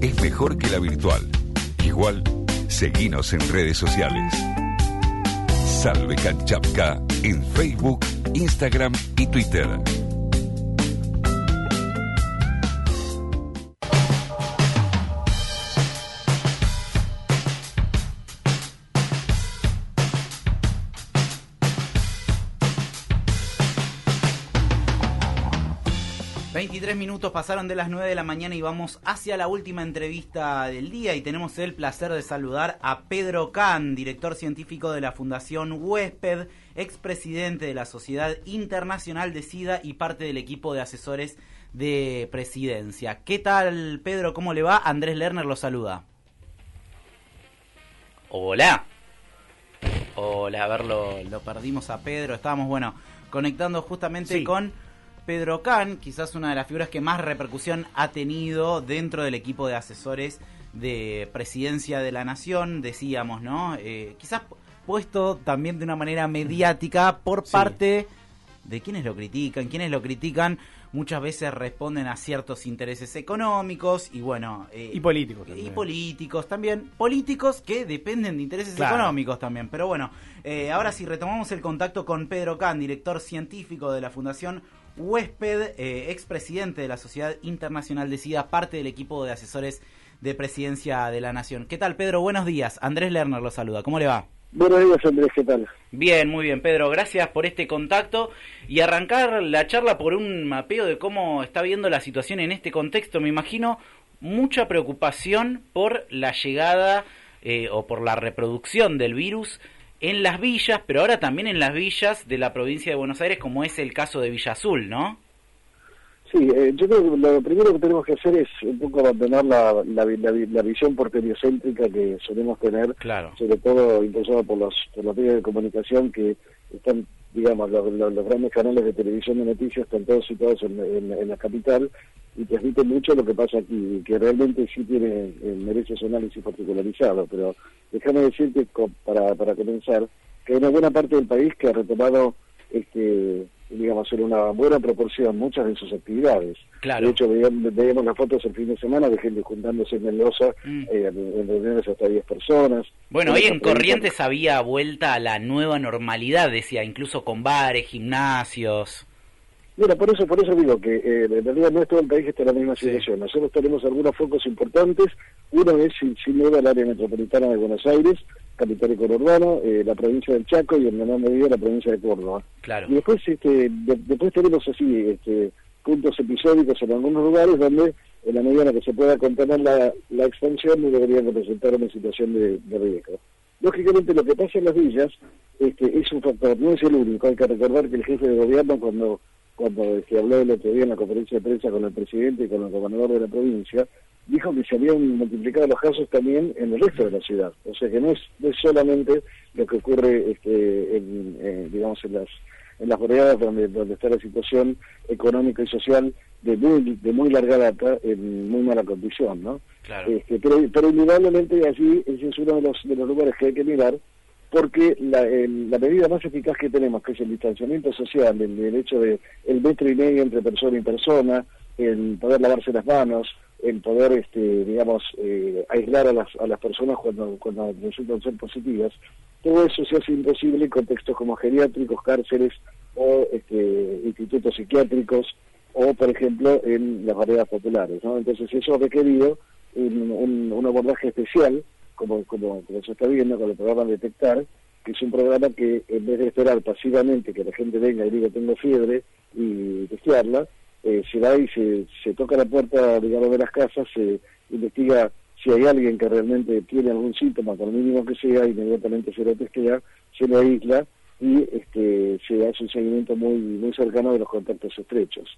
es mejor que la virtual. Igual, seguinos en redes sociales. Salve Canchapka en Facebook, Instagram y Twitter. 23 minutos pasaron de las 9 de la mañana y vamos hacia la última entrevista del día y tenemos el placer de saludar a Pedro Can, director científico de la Fundación Huésped, expresidente de la Sociedad Internacional de SIDA y parte del equipo de asesores de presidencia. ¿Qué tal, Pedro? ¿Cómo le va? Andrés Lerner lo saluda. Hola. Hola, a ver, lo, lo perdimos a Pedro. Estábamos, bueno, conectando justamente Sí. con Pedro Can, quizás una de las figuras que más repercusión ha tenido dentro del equipo de asesores de presidencia de la nación, decíamos, ¿no? Eh, quizás puesto también de una manera mediática por Sí. parte de quienes lo critican, quienes lo critican muchas veces responden a ciertos intereses económicos y bueno... eh, Y políticos y también. políticos también. Políticos que dependen de intereses Claro. económicos también. Pero bueno, eh, ahora sí retomamos el contacto con Pedro Can, director científico de la Fundación Huésped, eh, expresidente de la Sociedad Internacional de SIDA, parte del equipo de asesores de presidencia de la Nación. ¿Qué tal, Pedro? Buenos días. Andrés Lerner lo saluda. ¿Cómo le va? Buenos días, Andrés, ¿qué tal? Bien, muy bien, Pedro. Gracias por este contacto y arrancar la charla por un mapeo de cómo está viendo la situación en este contexto. Me imagino mucha preocupación por la llegada eh, o por la reproducción del virus en las villas, pero ahora también en las villas de la provincia de Buenos Aires, como es el caso de Villa Azul, ¿no? Sí, eh, yo creo que lo primero que tenemos que hacer es un poco abandonar la, la, la, la visión porteriocéntrica que solemos tener, Claro. sobre todo impulsada por los, por los medios de comunicación que están, digamos, los, los- los grandes canales de televisión de noticias están todos situados en, en- en la capital y transmiten mucho lo que pasa aquí, y que realmente sí tiene, eh, merece su análisis particularizado, pero déjame decirte, para, para comenzar, que hay una buena parte del país que ha retomado este digamos en una buena proporción muchas de sus actividades. Claro. De hecho, veíamos, veíamos las fotos el fin de semana de gente juntándose en Mendoza Mm. eh, en, reuniones hasta 10 personas. Bueno, hoy en Corrientes había vuelta a la nueva normalidad, decía, incluso con bares, gimnasios. Mira, por eso, por eso digo que eh, en realidad no es todo el país que está en la misma Sí. situación. Nosotros tenemos algunos focos importantes. Uno es, sin, sin duda, el área metropolitana de Buenos Aires, capital y conurbano, eh, la provincia del Chaco y en menor medida la provincia de Córdoba. Claro. Y después, este, de- después tenemos así este, puntos episódicos en algunos lugares donde, en la medida en la que se pueda contener la, la expansión, no deberían representar una situación de, de riesgo. Lógicamente, lo que pasa en las villas este, es un factor, no es el único. Hay que recordar que el jefe de gobierno, cuando cuando este, habló el otro día en la conferencia de prensa con el presidente y con el gobernador de la provincia, dijo que se habían multiplicado los casos también en el resto de la ciudad. O sea que no es, no es solamente lo que ocurre, este, en, eh, digamos, en las en las boreadas donde, donde está la situación económica y social de muy, de muy larga data en muy mala condición, ¿no? Claro. Este, pero, pero indudablemente allí ese es uno de los, de los lugares que hay que mirar porque la, el- la medida más eficaz que tenemos, que es el distanciamiento social, el, el hecho de el metro y medio entre persona y persona, el poder lavarse las manos, el poder, este, digamos, eh, aislar a las, a las personas cuando, cuando resultan ser positivas, todo eso se hace imposible en contextos como geriátricos, cárceles o este, institutos psiquiátricos o, por ejemplo, en las variedades populares. ¿no? Entonces eso ha requerido un, un abordaje especial, como, como, como se está viendo con el programa Detectar, que es un programa que en vez de esperar pasivamente que la gente venga y diga tengo fiebre y testearla, eh, se va y se, se toca la puerta, digamos, de las casas, se investiga si hay alguien que realmente tiene algún síntoma, por mínimo que sea, inmediatamente se lo testea, se lo aísla y este, se hace un seguimiento muy, muy cercano de los contactos estrechos.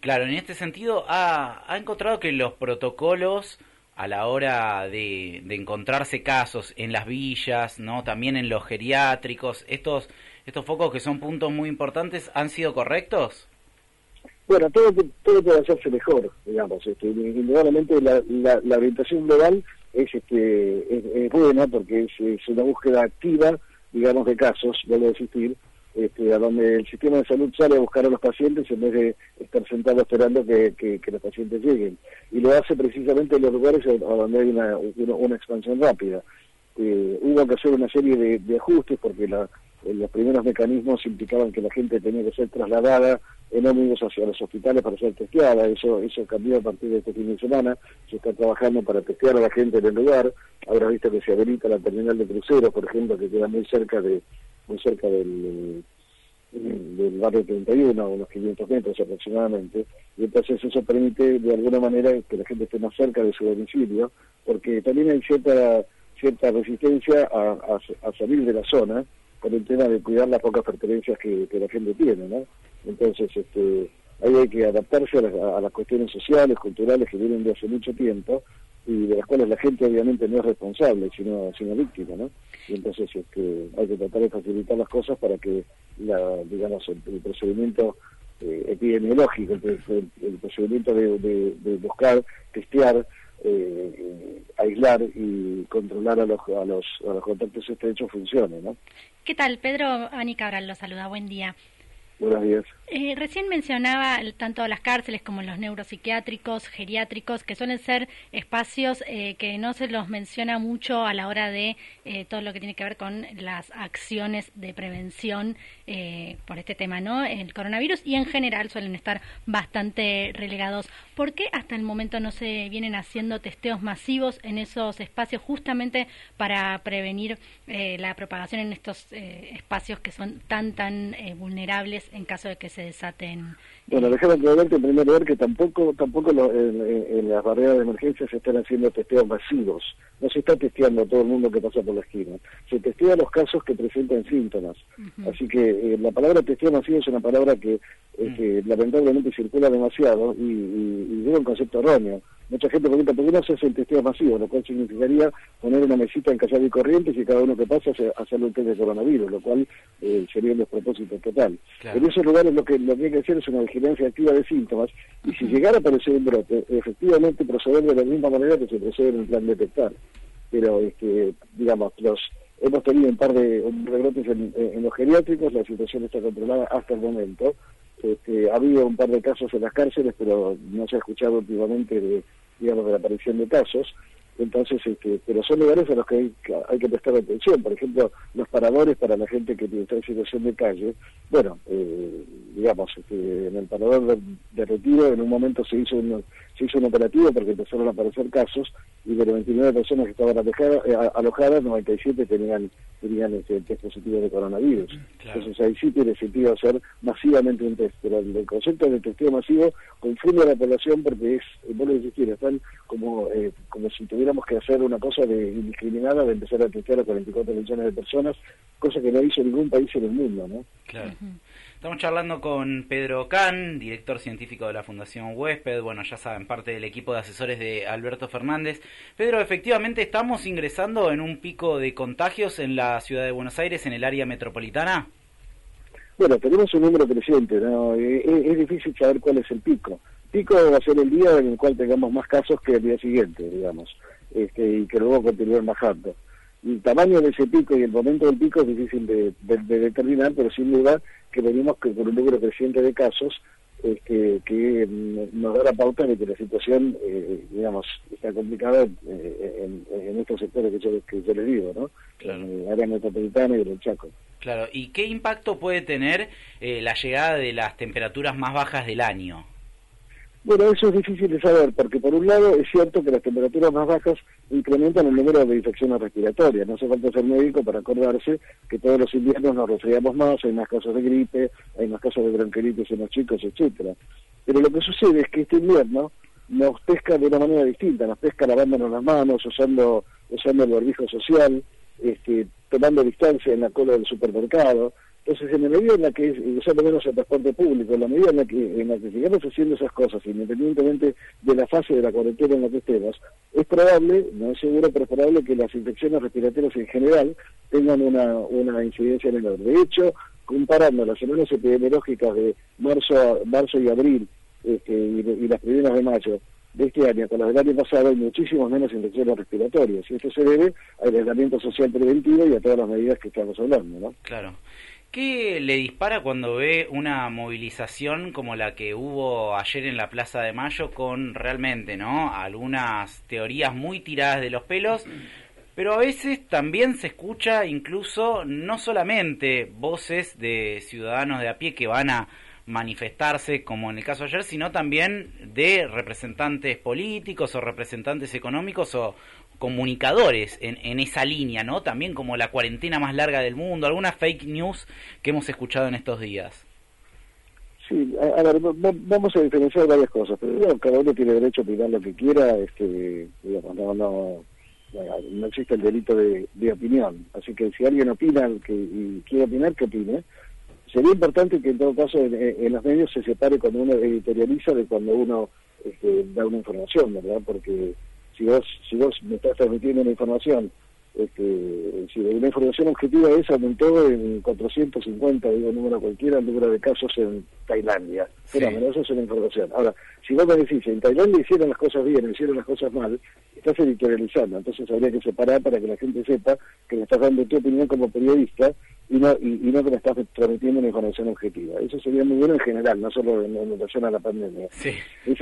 Claro, en este sentido, ha, ha encontrado que los protocolos a la hora de, de encontrarse casos en las villas, no, también en los geriátricos, estos estos focos que son puntos muy importantes, han sido correctos. Bueno, todo, todo puede hacerse mejor, digamos. Este, indudablemente la, la, orientación global es, este, es, es buena porque es, es una búsqueda activa, digamos, de casos, vuelvo a insistir, este, a donde el sistema de salud sale a buscar a los pacientes en vez de estar sentado esperando que, los pacientes lleguen. Y lo hace precisamente en los lugares a donde hay una, una, expansión rápida. Eh, hubo que hacer una serie de, ajustes porque la, los primeros mecanismos implicaban que la gente tenía que ser trasladada en ómnibus hacia los hospitales para ser testeada. Eso, eso cambió a partir de este fin de semana. Se está trabajando para testear a la gente en el lugar. Ahora visto que se habilita la terminal de cruceros, por ejemplo, que queda muy cerca de muy cerca del, del barrio 31, unos 500 metros aproximadamente, y entonces eso permite de alguna manera que la gente esté más cerca de su domicilio, porque también hay cierta cierta resistencia a, salir de la zona con el tema de cuidar las pocas pertenencias que, la gente tiene, ¿no? Entonces, este, ahí hay que adaptarse a, a las cuestiones sociales, culturales que vienen de hace mucho tiempo, y de las cuales la gente obviamente no es responsable, sino, sino víctima, ¿no? Y entonces este, hay que tratar de facilitar las cosas para que, la, digamos, el, procedimiento eh, epidemiológico, el, procedimiento de, buscar, testear, eh, aislar y controlar a los, a los, a los contactos estrechos funcione, ¿no? ¿Qué tal? Pedro Ani Cabral lo saluda, buen día. Buenos días. Eh, recién mencionaba tanto las cárceles como los neuropsiquiátricos, geriátricos, que suelen ser espacios eh, que no se los menciona mucho a la hora de eh, todo lo que tiene que ver con las acciones de prevención por este tema, ¿no? El coronavirus y en general suelen estar bastante relegados. ¿Por qué hasta el momento no se vienen haciendo testeos masivos en esos espacios justamente para prevenir la propagación en estos espacios que son tan, tan vulnerables en caso de que se desaten. Bueno, déjame aclararte en primer lugar que tampoco tampoco en, las barreras de emergencia se están haciendo testeos masivos. No se está testeando a todo el mundo que pasa por la esquina. Se testea los casos que presentan síntomas. Así que eh, la palabra testeo masivo es una palabra que, eh, mm. lamentablemente circula demasiado y, y, y un concepto erróneo. Mucha gente pregunta, ¿por qué no se hace el testeo masivo? Lo cual significaría poner una mesita en Callao y Corrientes y cada uno que pasa hacerle un test de coronavirus, lo cual eh, sería un despropósito total. En esos lugares lo que, lo que hay que hacer es una vigilancia activa de síntomas y si llegara a aparecer un brote, efectivamente proceder de la misma manera que se procede en el plan detectar. Pero, este, digamos, los hemos tenido un par de, brotes en los geriátricos, la situación está controlada hasta el momento este, ha habido un par de casos en las cárceles, pero no se ha escuchado últimamente de, digamos, de la aparición de casos. Entonces, este, pero son lugares a los que hay, que prestar atención. Por ejemplo, los paradores para la gente que está en situación de calle. Bueno, eh, digamos, este, en el parador de, retiro en un momento se hizo un, se hizo un operativo porque empezaron a aparecer casos y de las 29 personas que estaban alojadas, eh, alojadas 97 tenían tenían este, test positivo de coronavirus. Entonces ahí sí tiene sentido hacer masivamente un test, pero el, concepto de testeo masivo confunde a la población porque es, vos lo decís, están como, eh, como si tuviéramos que hacer una cosa de indiscriminada de empezar a testear a 44 millones de personas, cosa que no hizo ningún país en el mundo, ¿no? Claro. Estamos charlando con Pedro Can, director científico de la Fundación Huésped, bueno, ya saben, parte del equipo de asesores de Alberto Fernández. Pedro, efectivamente estamos ingresando en un pico de contagios en la ciudad de Buenos Aires, en el área metropolitana. Bueno, tenemos un número creciente, ¿no? Eh, eh, es, difícil saber cuál es el pico. Pico va a ser el día en el cual tengamos más casos que el día siguiente, digamos, este, y que luego continúen bajando el tamaño de ese pico y el momento del pico es difícil de, determinar, pero sin duda que venimos por un número creciente de casos este, que mm, nos da la pauta de que la situación, eh, digamos, está complicada eh, en, estos sectores que yo, que yo les digo, ¿no? En el área metropolitana y en el Chaco. Claro, ¿y qué impacto puede tener eh, la llegada de las temperaturas más bajas del año? Bueno, eso es difícil de saber, porque por un lado es cierto que las temperaturas más bajas incrementan el número de infecciones respiratorias. No hace falta ser médico para acordarse que todos los inviernos nos resfriamos más, hay más casos de gripe, hay más casos de bronquiolitis en los chicos, etcétera. Pero lo que sucede es que este invierno nos pesca de una manera distinta, nos pesca lavándonos las manos, usando, usando el barbijo social, este, tomando distancia en la cola del supermercado, entonces, en la medida en la que, usando menos el transporte público, en la medida en la que, en la que sigamos haciendo esas cosas, independientemente de la fase de la cuarentena en la que estemos, es probable, no es seguro, pero es probable que las infecciones respiratorias en general tengan una, una incidencia menor. De hecho, comparando las semanas epidemiológicas de marzo, marzo y abril este, y, las primeras de mayo de este año con las del año pasado hay muchísimos menos infecciones respiratorias y esto se debe al aislamiento social preventivo y a todas las medidas que estamos hablando, ¿no? Claro. ¿Qué le dispara cuando ve una movilización como la que hubo ayer en la Plaza de Mayo con realmente, ¿no? Algunas teorías muy tiradas de los pelos, pero a veces también se escucha incluso no solamente voces de ciudadanos de a pie que van a manifestarse, como en el caso de ayer, sino también de representantes políticos o representantes económicos o comunicadores en, en esa línea, ¿no? También como la cuarentena más larga del mundo, algunas fake news que hemos escuchado en estos días. Sí, a, ver, vamos a diferenciar varias cosas. Pero cada uno tiene derecho a opinar lo que quiera, este, digamos, no, no, no existe el delito de, de opinión. Así que si alguien opina que, y quiere opinar, que opine sería importante que en todo caso en, los medios se separe cuando uno editorializa de cuando uno este, da una información, ¿verdad? Porque si vos, si vos me estás transmitiendo una información, este, si una información objetiva es aumentó en 450, digo número cualquiera, el número de casos en Tailandia. Pero eso es una información. Ahora, si vos me decís, en Tailandia hicieron las cosas bien, hicieron las cosas mal, estás editorializando. Entonces habría que separar para que la gente sepa que le estás dando tu opinión como periodista y no, y, no que me estás transmitiendo una información objetiva. Eso sería muy bueno en general, no solo en, relación a la pandemia. En,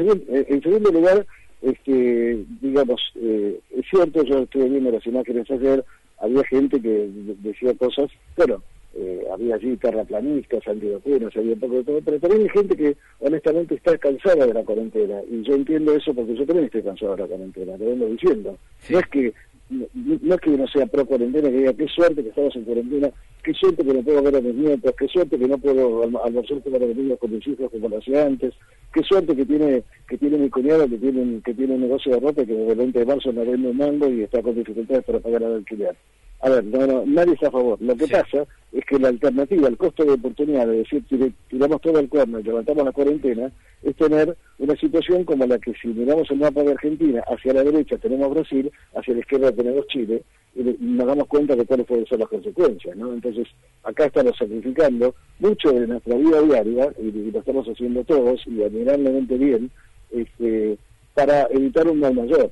segundo, lugar, este, digamos, eh, es cierto, yo estuve viendo las imágenes ayer, había gente que decía cosas, bueno, eh, había allí terraplanistas, antivacunas, había un poco de todo, pero también hay gente que honestamente está cansada de la cuarentena, y yo entiendo eso porque yo también estoy cansado de la cuarentena, lo vengo diciendo. No es que no, es que uno sea pro cuarentena, que diga qué suerte que estamos en cuarentena, qué suerte que no puedo ver a mis nietos, qué suerte que no puedo almorzar con los con mis hijos como lo hacía antes, qué suerte que tiene que tiene mi cuñado que tiene que tiene un negocio de ropa que desde el 20 de marzo no vende un mango y está con dificultades para pagar el alquiler. A ver, no, nadie está a favor. Lo que pasa es que la alternativa, el costo de oportunidad de decir tiramos todo el cuerno y levantamos la cuarentena, es tener una situación como la que si miramos el mapa de Argentina, hacia la derecha tenemos Brasil, hacia la izquierda tenemos Chile, y nos damos cuenta de cuáles pueden ser las consecuencias, ¿no? Entonces, acá estamos sacrificando mucho de nuestra vida diaria, y, lo estamos haciendo todos, y admirablemente bien, este, para evitar un mal mayor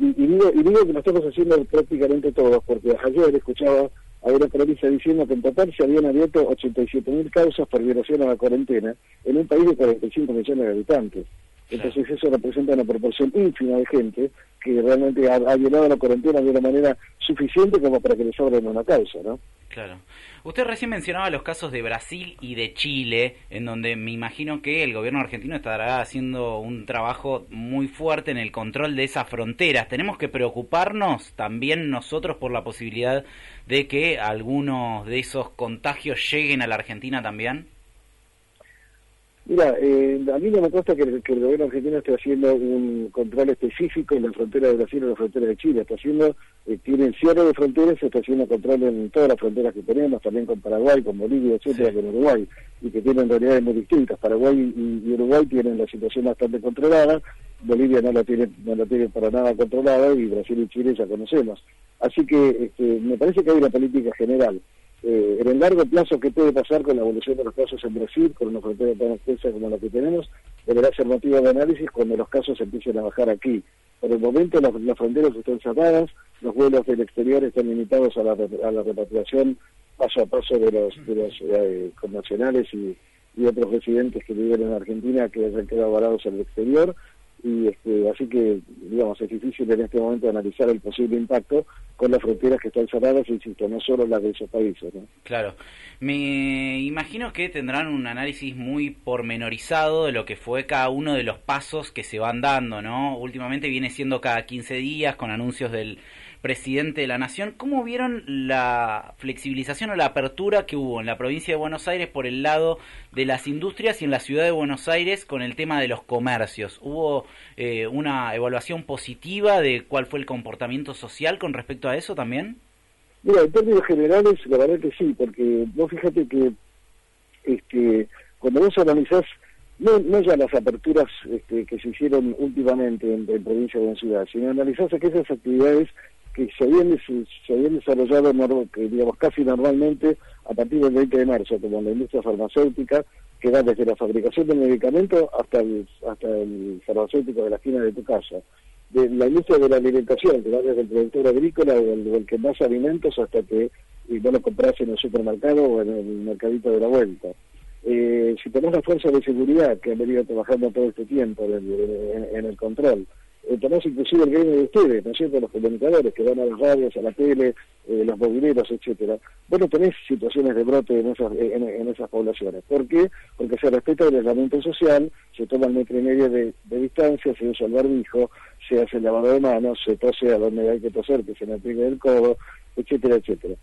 y, digo, y digo que lo estamos haciendo prácticamente todos, porque ayer escuchaba a una periodista diciendo que en total se habían abierto 87.000 causas por violación a la cuarentena en un país de 45 millones de habitantes. Entonces eso representa una proporción ínfima de gente que realmente ha, ha violado la cuarentena de una manera suficiente como para que le sobren una causa, ¿no? Claro. Usted recién mencionaba los casos de Brasil y de Chile, en donde me imagino que el gobierno argentino estará haciendo un trabajo muy fuerte en el control de esas fronteras. ¿Tenemos que preocuparnos también nosotros por la posibilidad de que algunos de esos contagios lleguen a la Argentina también? Mira, eh, a mí no me consta que el, gobierno argentino esté haciendo un control específico en la frontera de Brasil o en la frontera de Chile. Está haciendo, eh, tiene el cierre de fronteras, está haciendo control en todas las fronteras que tenemos, también con Paraguay, con Bolivia, etcétera, con Uruguay, y que tienen realidades muy distintas. Paraguay y, Uruguay tienen la situación bastante controlada, Bolivia no la tiene, no la tiene para nada controlada, y Brasil y Chile ya conocemos. Así que este, me parece que hay una política general eh, en el largo plazo, ¿qué puede pasar con la evolución de los casos en Brasil, con una frontera tan extensa como la que tenemos? Deberá ser motivo de análisis cuando los casos empiecen a bajar aquí. Por el momento las, fronteras están cerradas, los vuelos del exterior están limitados a la, a la repatriación paso a paso de los, de los eh, connacionales y, y otros residentes que viven en Argentina que hayan quedado varados en el exterior y este, así que digamos es difícil en este momento analizar el posible impacto con las fronteras que están cerradas insisto no solo las de esos países ¿no? claro me imagino que tendrán un análisis muy pormenorizado de lo que fue cada uno de los pasos que se van dando no últimamente viene siendo cada 15 días con anuncios del presidente de la Nación. ¿Cómo vieron la flexibilización o la apertura que hubo en la provincia de Buenos Aires por el lado de las industrias y en la ciudad de Buenos Aires con el tema de los comercios? ¿Hubo eh, una evaluación positiva de cuál fue el comportamiento social con respecto a eso también? Mira, en términos generales, la verdad que sí, porque vos fíjate que este, cuando vos analizás no, no ya las aperturas este, que se hicieron últimamente en, provincia o en ciudad, sino analizás aquellas actividades que se habían, se habían desarrollado digamos, casi normalmente a partir del 20 de marzo, como la industria farmacéutica, que va desde la fabricación del medicamento hasta el, hasta el farmacéutico de la esquina de tu casa. De la industria de la alimentación, que va desde el productor agrícola o el, que más alimentos hasta que y no lo compras en el supermercado o en el mercadito de la vuelta. Eh, si tenés la fuerza de seguridad que han venido trabajando todo este tiempo en, el control, eh, tenés inclusive el gremio de ustedes, ¿no es cierto?, los comunicadores que van a las radios, a la tele, eh, los mobileros, etcétera. Bueno, tenés situaciones de brote en esas, en, esas poblaciones. ¿Por qué? Porque se respeta el aislamiento social, se toma el metro y medio de, distancia, se usa el barbijo, se hace el lavado de manos, se tose a donde hay que toser, que se me aplique el codo, etcétera, etcétera.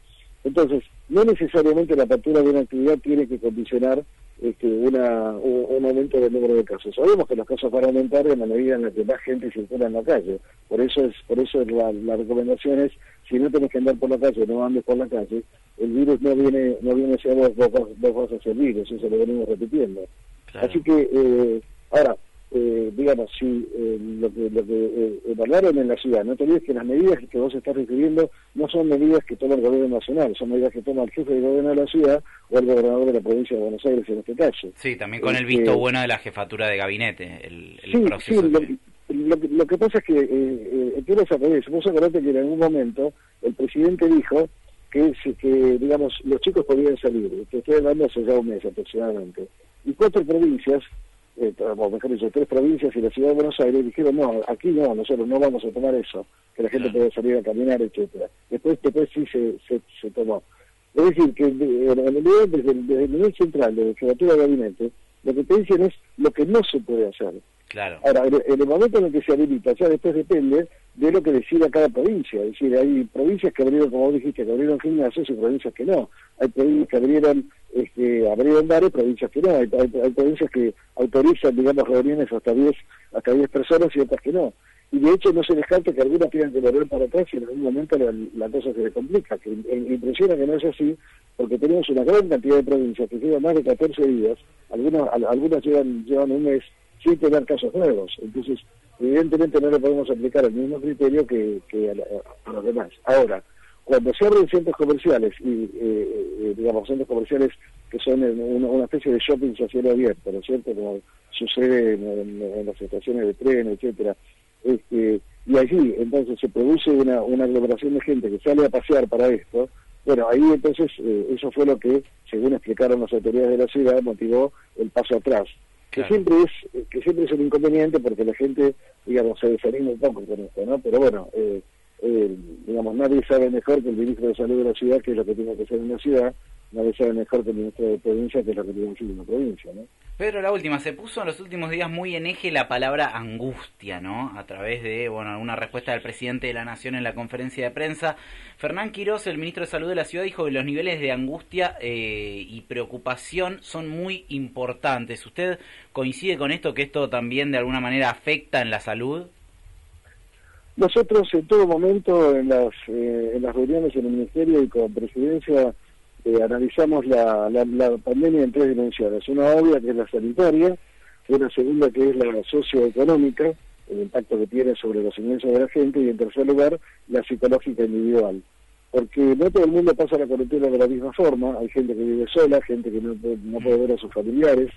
Entonces, no necesariamente la apertura de una actividad tiene que condicionar este, una, un, aumento del número de casos. Sabemos que los casos van a aumentar en la medida en la que más gente circula en la calle. Por eso es por eso la, recomendación es, si no tenés que andar por la calle, no andes por la calle, el virus no viene no viene a ser vos, vos, hacia el virus, eso lo venimos repitiendo. Así que, eh, ahora, eh, digamos, si eh, lo que, lo que eh, evaluaron en la ciudad, no te olvides que las medidas que vos estás refiriendo no son medidas que toma el gobierno nacional, son medidas que toma el jefe de gobierno de la ciudad o el gobernador de la provincia de Buenos Aires en este caso. Sí, también con el este, visto bueno de la jefatura de gabinete, el, el proceso. Sí, lo, que pasa es que eh, quiero saber, vos acordate que en algún momento el presidente dijo que, que digamos, los chicos podían salir, que estoy hablando hace ya un mes aproximadamente, y cuatro provincias eh, o mejor dicho, tres provincias y la ciudad de Buenos Aires dijeron, no, aquí no, nosotros no vamos a tomar eso, que la gente puede salir a caminar, etcétera Después, después sí se, se, tomó. Es decir, que en el desde, desde el nivel central, de la jefatura de gabinete, lo que te dicen es lo que no se puede hacer. Claro. Ahora, en el momento en el que se habilita, ya después depende de lo que decida cada provincia. Es decir, hay provincias que abrieron, como dijiste, que abrieron gimnasios y provincias que no. Hay provincias que abrieron, este, abrieron bares, provincias que no. Hay, provincias que autorizan, digamos, reuniones hasta 10 hasta 10 personas y otras que no. Y de hecho no se descarta que algunas tengan que volver para atrás y en algún momento la, cosa se le complica. Que impresiona que no es así, porque tenemos una gran cantidad de provincias que llevan más de 14 días, algunas, algunas llevan, llevan un mes sin tener casos nuevos. Entonces, evidentemente no le podemos aplicar el mismo criterio que, a, los demás. Ahora, cuando se abren centros comerciales y, eh, eh, digamos, centros comerciales que son una, especie de shopping social abierto, ¿no es cierto? Como sucede en, las estaciones de tren, etcétera. Este, y allí, entonces, se produce una, una aglomeración de gente que sale a pasear para esto. Bueno, ahí entonces, eh, eso fue lo que, según explicaron las autoridades de la ciudad, motivó el paso atrás que siempre es que siempre es un inconveniente porque la gente digamos se desanima un poco con esto no pero bueno eh, eh, digamos nadie sabe mejor que el ministro de salud de la ciudad que es lo que tiene que ser en la ciudad nadie sabe mejor que el ministro de provincia que es lo que tiene que ser en la provincia no Pedro, la última, se puso en los últimos días muy en eje la palabra angustia, ¿no? A través de, bueno, una respuesta del presidente de la Nación en la conferencia de prensa. Fernán Quirós, el ministro de Salud de la ciudad, dijo que los niveles de angustia eh, y preocupación son muy importantes. ¿Usted coincide con esto, que esto también de alguna manera afecta en la salud? Nosotros en todo momento, en las, eh, en las reuniones en el Ministerio y con Presidencia, eh, analizamos la, la, pandemia en tres dimensiones. Una obvia que es la sanitaria, una segunda que es la socioeconómica, el impacto que tiene sobre los ingresos de la gente, y en tercer lugar, la psicológica individual. Porque no todo el mundo pasa la cuarentena de la misma forma, hay gente que vive sola, gente que no, no puede ver a sus familiares,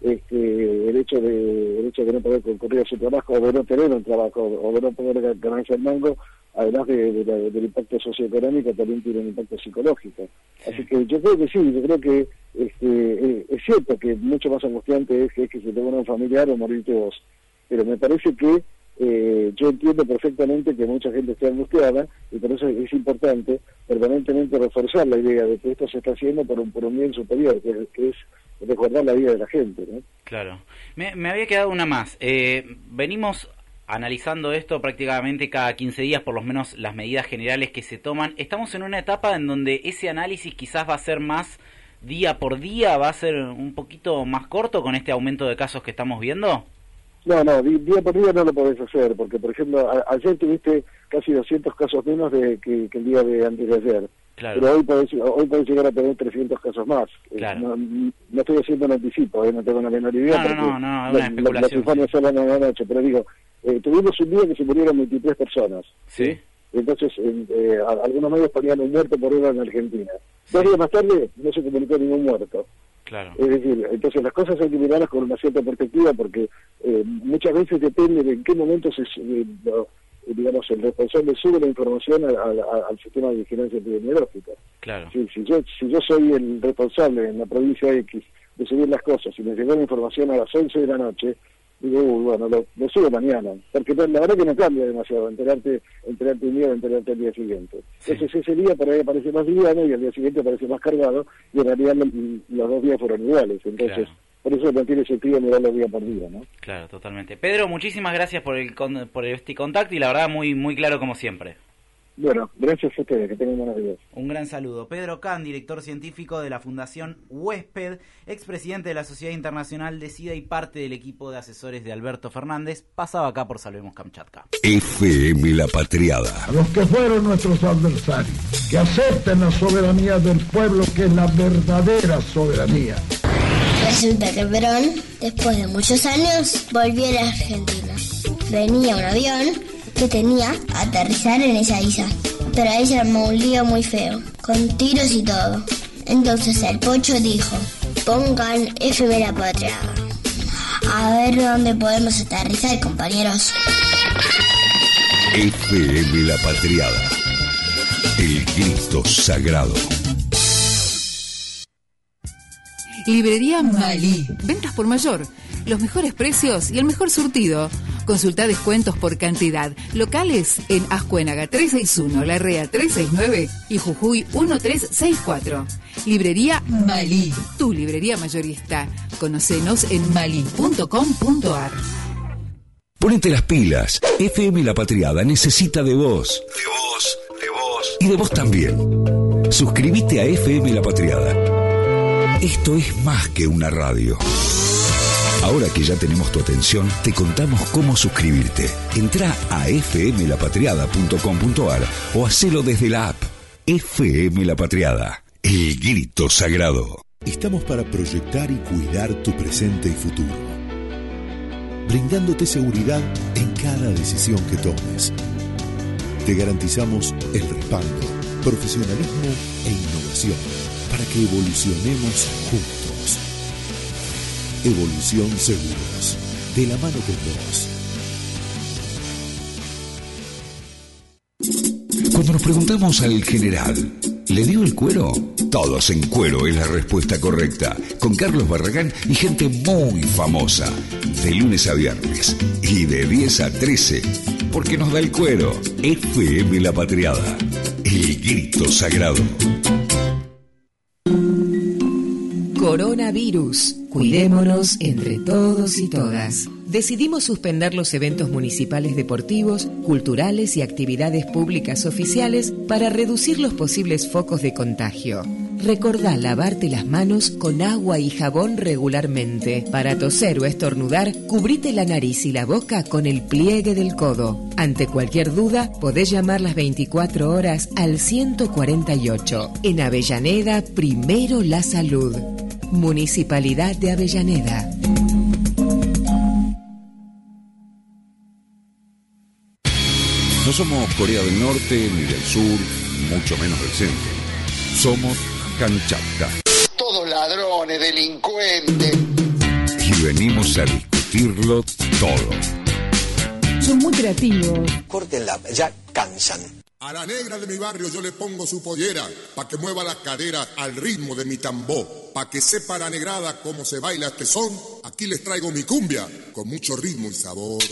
este, el hecho de el hecho de no poder concurrir a su trabajo o de no tener un trabajo o de no poder ganarse el mango además de, del impacto socioeconómico también tiene un impacto psicológico. Así que yo creo que sí yo creo que este, eh, es cierto que mucho más angustiante es que, se te un familiar o morirte vos. Pero me parece que eh, yo entiendo perfectamente que mucha gente esté angustiada y por eso es importante permanentemente reforzar la idea de que esto se está haciendo por un, por un bien superior, que es recordar la vida de la gente. ¿no? Claro. Me, me había quedado una más. Eh, venimos analizando esto prácticamente cada 15 días, por lo menos las medidas generales que se toman. Estamos en una etapa en donde ese análisis quizás va a ser más día por día, va a ser un poquito más corto con este aumento de casos que estamos viendo. No, no, día por día no lo podés hacer, porque por ejemplo, ayer tuviste casi 200 casos menos de que, el día de antes de ayer. Pero hoy podés, hoy podés llegar a tener 300 casos más. Eh, no, no, estoy haciendo un anticipo, eh, no tengo la menor idea. No, no, no, no, una especulación. Las sí. son la noche, pero digo, eh, tuvimos un día que se murieron 23 personas. Sí. Entonces, eh, algunos medios ponían un muerto por hora en Argentina. Dos días más tarde no se comunicó ningún muerto. Claro. Es decir, entonces las cosas hay que mirarlas con una cierta perspectiva porque muchas veces depende de en qué momento se, digamos, digamos, el responsable sube la información al sistema de vigilancia epidemiológica. Claro. si, yo, si yo soy el responsable en la provincia X de subir las cosas y me llegó la información a las 11 de la noche, digo, bueno, lo, lo, subo mañana, porque la verdad que no cambia demasiado enterarte, enterarte un día o enterarte el día siguiente. Entonces ese día por ahí aparece más liviano y el día siguiente aparece más cargado y en realidad los dos días fueron iguales. Entonces, por eso no tiene sentido mirarlo día por día, ¿no? Claro, totalmente. Pedro, muchísimas gracias por, el, por este contacto y la verdad muy, muy claro como siempre. Bueno, gracias a ustedes, que tengan buenos días. Un gran saludo. Pedro Can, director científico de la Fundación Huésped, expresidente de la Sociedad Internacional de SIDA y parte del equipo de asesores de Alberto Fernández, pasaba acá por Salvemos Kamchatka. FM La Patriada. A los que fueron nuestros adversarios, que acepten la soberanía del pueblo, que es la verdadera soberanía. Resulta que Perón, después de muchos años, volvió a Argentina. Venía un avión que tenía aterrizar en esa isla. Pero ahí se armó un lío muy feo, con tiros y todo. Entonces el pocho dijo, pongan FM la patria. A ver dónde podemos aterrizar, compañeros. FM la patriada. El Cristo sagrado. Librería Malí. Ventas por mayor. Los mejores precios y el mejor surtido. Consulta descuentos por cantidad. Locales en Ascuénaga 361, La Rea 369 y Jujuy 1364. Librería Malí, tu librería mayorista. Conocenos en malí.com.ar. Ponete las pilas. FM La Patriada necesita de vos. De vos, de vos. Y de vos también. Suscríbete a FM La Patriada. Esto es más que una radio. Ahora que ya tenemos tu atención, te contamos cómo suscribirte. Entra a fmlapatriada.com.ar o hacelo desde la app. FM La Patriada, el grito sagrado. Estamos para proyectar y cuidar tu presente y futuro, brindándote seguridad en cada decisión que tomes. Te garantizamos el respaldo, profesionalismo e innovación que evolucionemos juntos. Evolución Seguros. De la mano con vos. Cuando nos preguntamos al general, ¿le dio el cuero? Todos en cuero es la respuesta correcta. Con Carlos Barragán y gente muy famosa. De lunes a viernes. Y de 10 a 13. Porque nos da el cuero. FM La Patriada. El grito sagrado. Coronavirus. Cuidémonos entre todos y todas. Decidimos suspender los eventos municipales deportivos, culturales y actividades públicas oficiales para reducir los posibles focos de contagio. Recordá lavarte las manos con agua y jabón regularmente. Para toser o estornudar, cubrite la nariz y la boca con el pliegue del codo. Ante cualquier duda, podés llamar las 24 horas al 148. En Avellaneda, primero la salud. Municipalidad de Avellaneda. No somos Corea del Norte ni del Sur, mucho menos del centro. Somos Kamchatka. Todos ladrones, delincuentes. Y venimos a discutirlo todo. Son muy creativos. Córtenla, ya cansan. A la negra de mi barrio yo le pongo su pollera, pa' que mueva las caderas al ritmo de mi tambor, pa' que sepa la negrada cómo se baila este son. Aquí les traigo mi cumbia, con mucho ritmo y sabor.